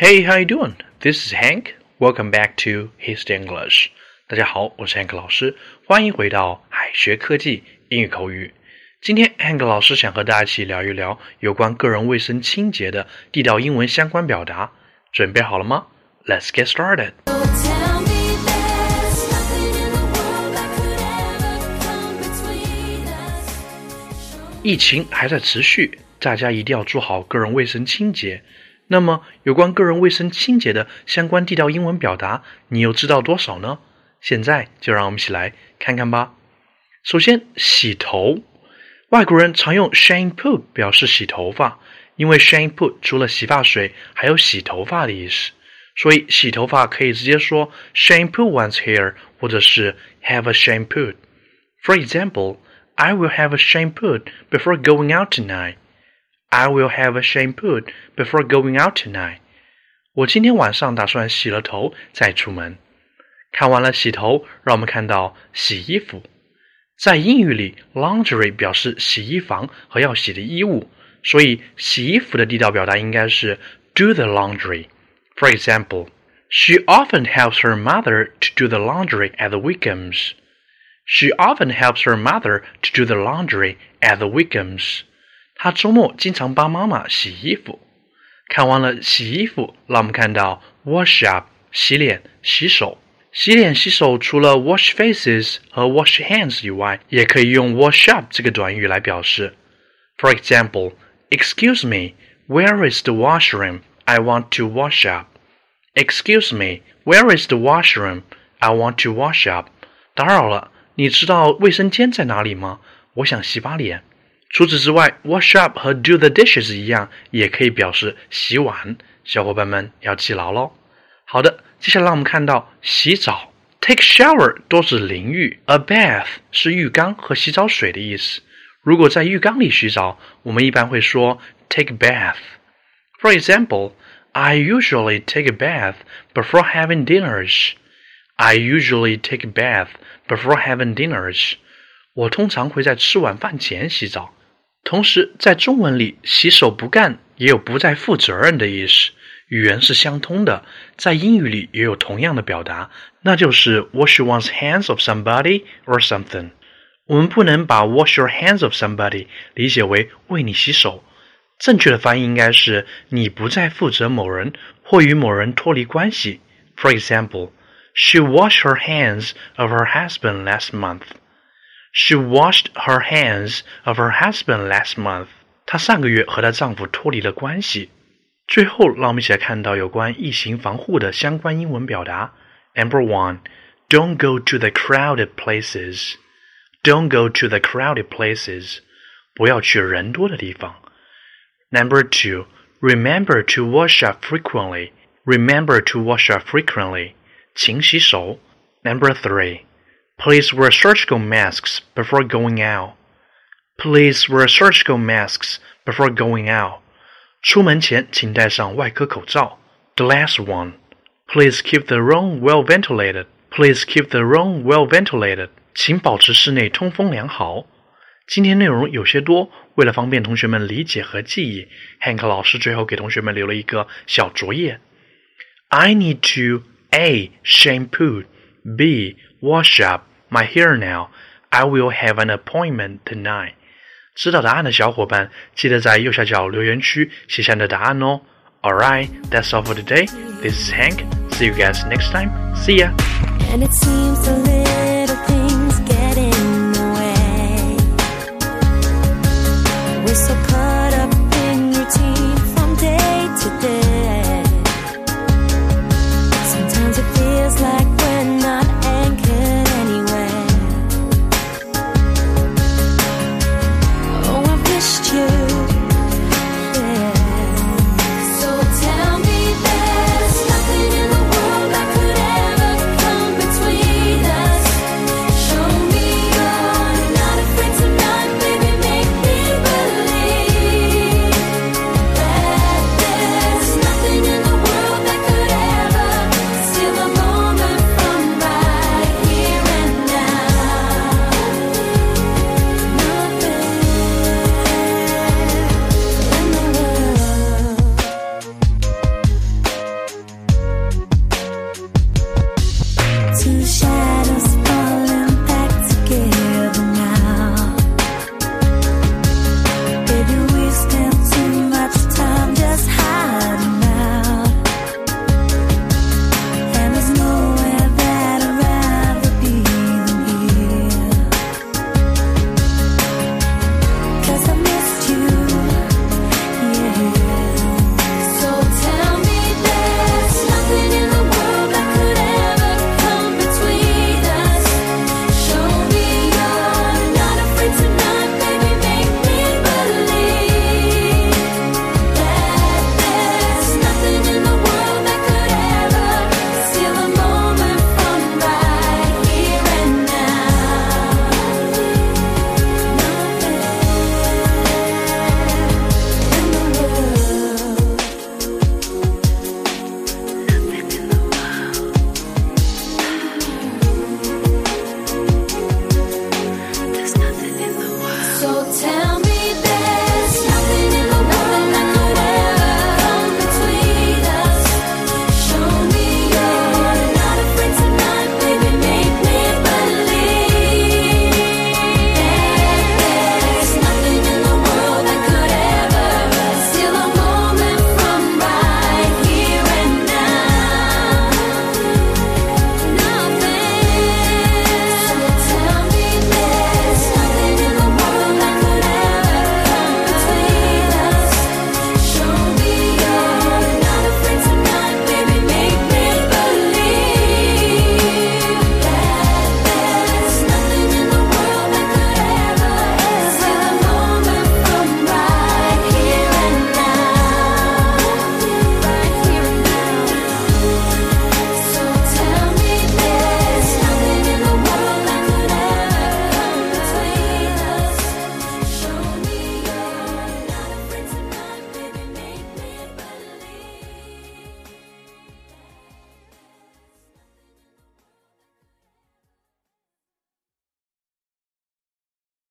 hey how you doing? this is hank. Welcome back to his english. 大家好我是 hank 老师欢迎回到海学科技英语口语。今天 hank 老师想和大家一起聊一聊有关个人卫生清洁的地道英文相关表达准备好了吗？Let's get started. 疫情还在持续大家一定要做好个人卫生清洁。那么，有关个人卫生清洁的相关地道英文表达，你又知道多少呢？现在就让我们一起来看看吧。首先，洗头，外国人常用 shampoo 表示洗头发，因为 shampoo 除了洗发水，还有洗头发的意思，所以洗头发可以直接说 shampoo one's hair，或者是 have a shampoo。For example, I will have a shampoo before going out tonight. I will have a shampoo before going out tonight. 我今天晚上打算洗了头再出门。看完了洗头，让我们看到洗衣服。在英语里，laundry 表示洗衣房和要洗的衣物，所以洗衣服的地道表达应该是 do the laundry. For example, she often helps her mother to do the laundry at the weekends. She often helps her mother to do the laundry at the weekends. 他周末经常帮妈妈洗衣服。看完了洗衣服，让我们看到 wash up 洗脸、洗手。洗脸、洗手除了 wash faces 和 wash hands 以外，也可以用 wash up 这个短语来表示。For example, excuse me, where is the washroom? I want to wash up. Excuse me, where is the washroom? I want to wash up. 打扰了，你知道卫生间在哪里吗？我想洗把脸。除此之外，wash up 和 do the dishes 一样，也可以表示洗碗。小伙伴们要记牢喽。好的，接下来我们看到洗澡，take shower 多指淋浴，a bath 是浴缸和洗澡水的意思。如果在浴缸里洗澡，我们一般会说 take bath。For example, I usually take a bath before having dinners. I usually take a bath before having dinners. 我通常会在吃晚饭前洗澡。同时，在中文里，洗手不干也有不再负责任的意思，语言是相通的。在英语里也有同样的表达，那就是 wash one's hands of somebody or something。我们不能把 wash your hands of somebody 理解为为你洗手，正确的翻译应该是你不再负责某人或与某人脱离关系。For example, she washed her hands of her husband last month. She washed her hands of her husband last month. 她上个月和她丈夫脱离了关系。最后，让我们一起来看到有关疫情防护的相关英文表达。Number one, don't go to the crowded places. Don't go to the crowded places. 不要去人多的地方。Number two, remember to wash up frequently. Remember to wash up frequently. 勤洗手。Number three, please wear surgical masks before going out. Please wear surgical masks before going out. 出门前请戴上外科口罩。The last one, please keep the room well ventilated. Please keep the room well ventilated. 请保持室内通风良好。今天内容有些多，为了方便同学们理解和记忆，Hank 老师最后给同学们留了一个小作业。I need to A shampoo, B wash up my hair now. I will have an appointment tonight. 知道答案的小伙伴，记得在右下角留言区写下你的答案哦。Alright, that's all for today. This is Hank. See you guys next time. See ya.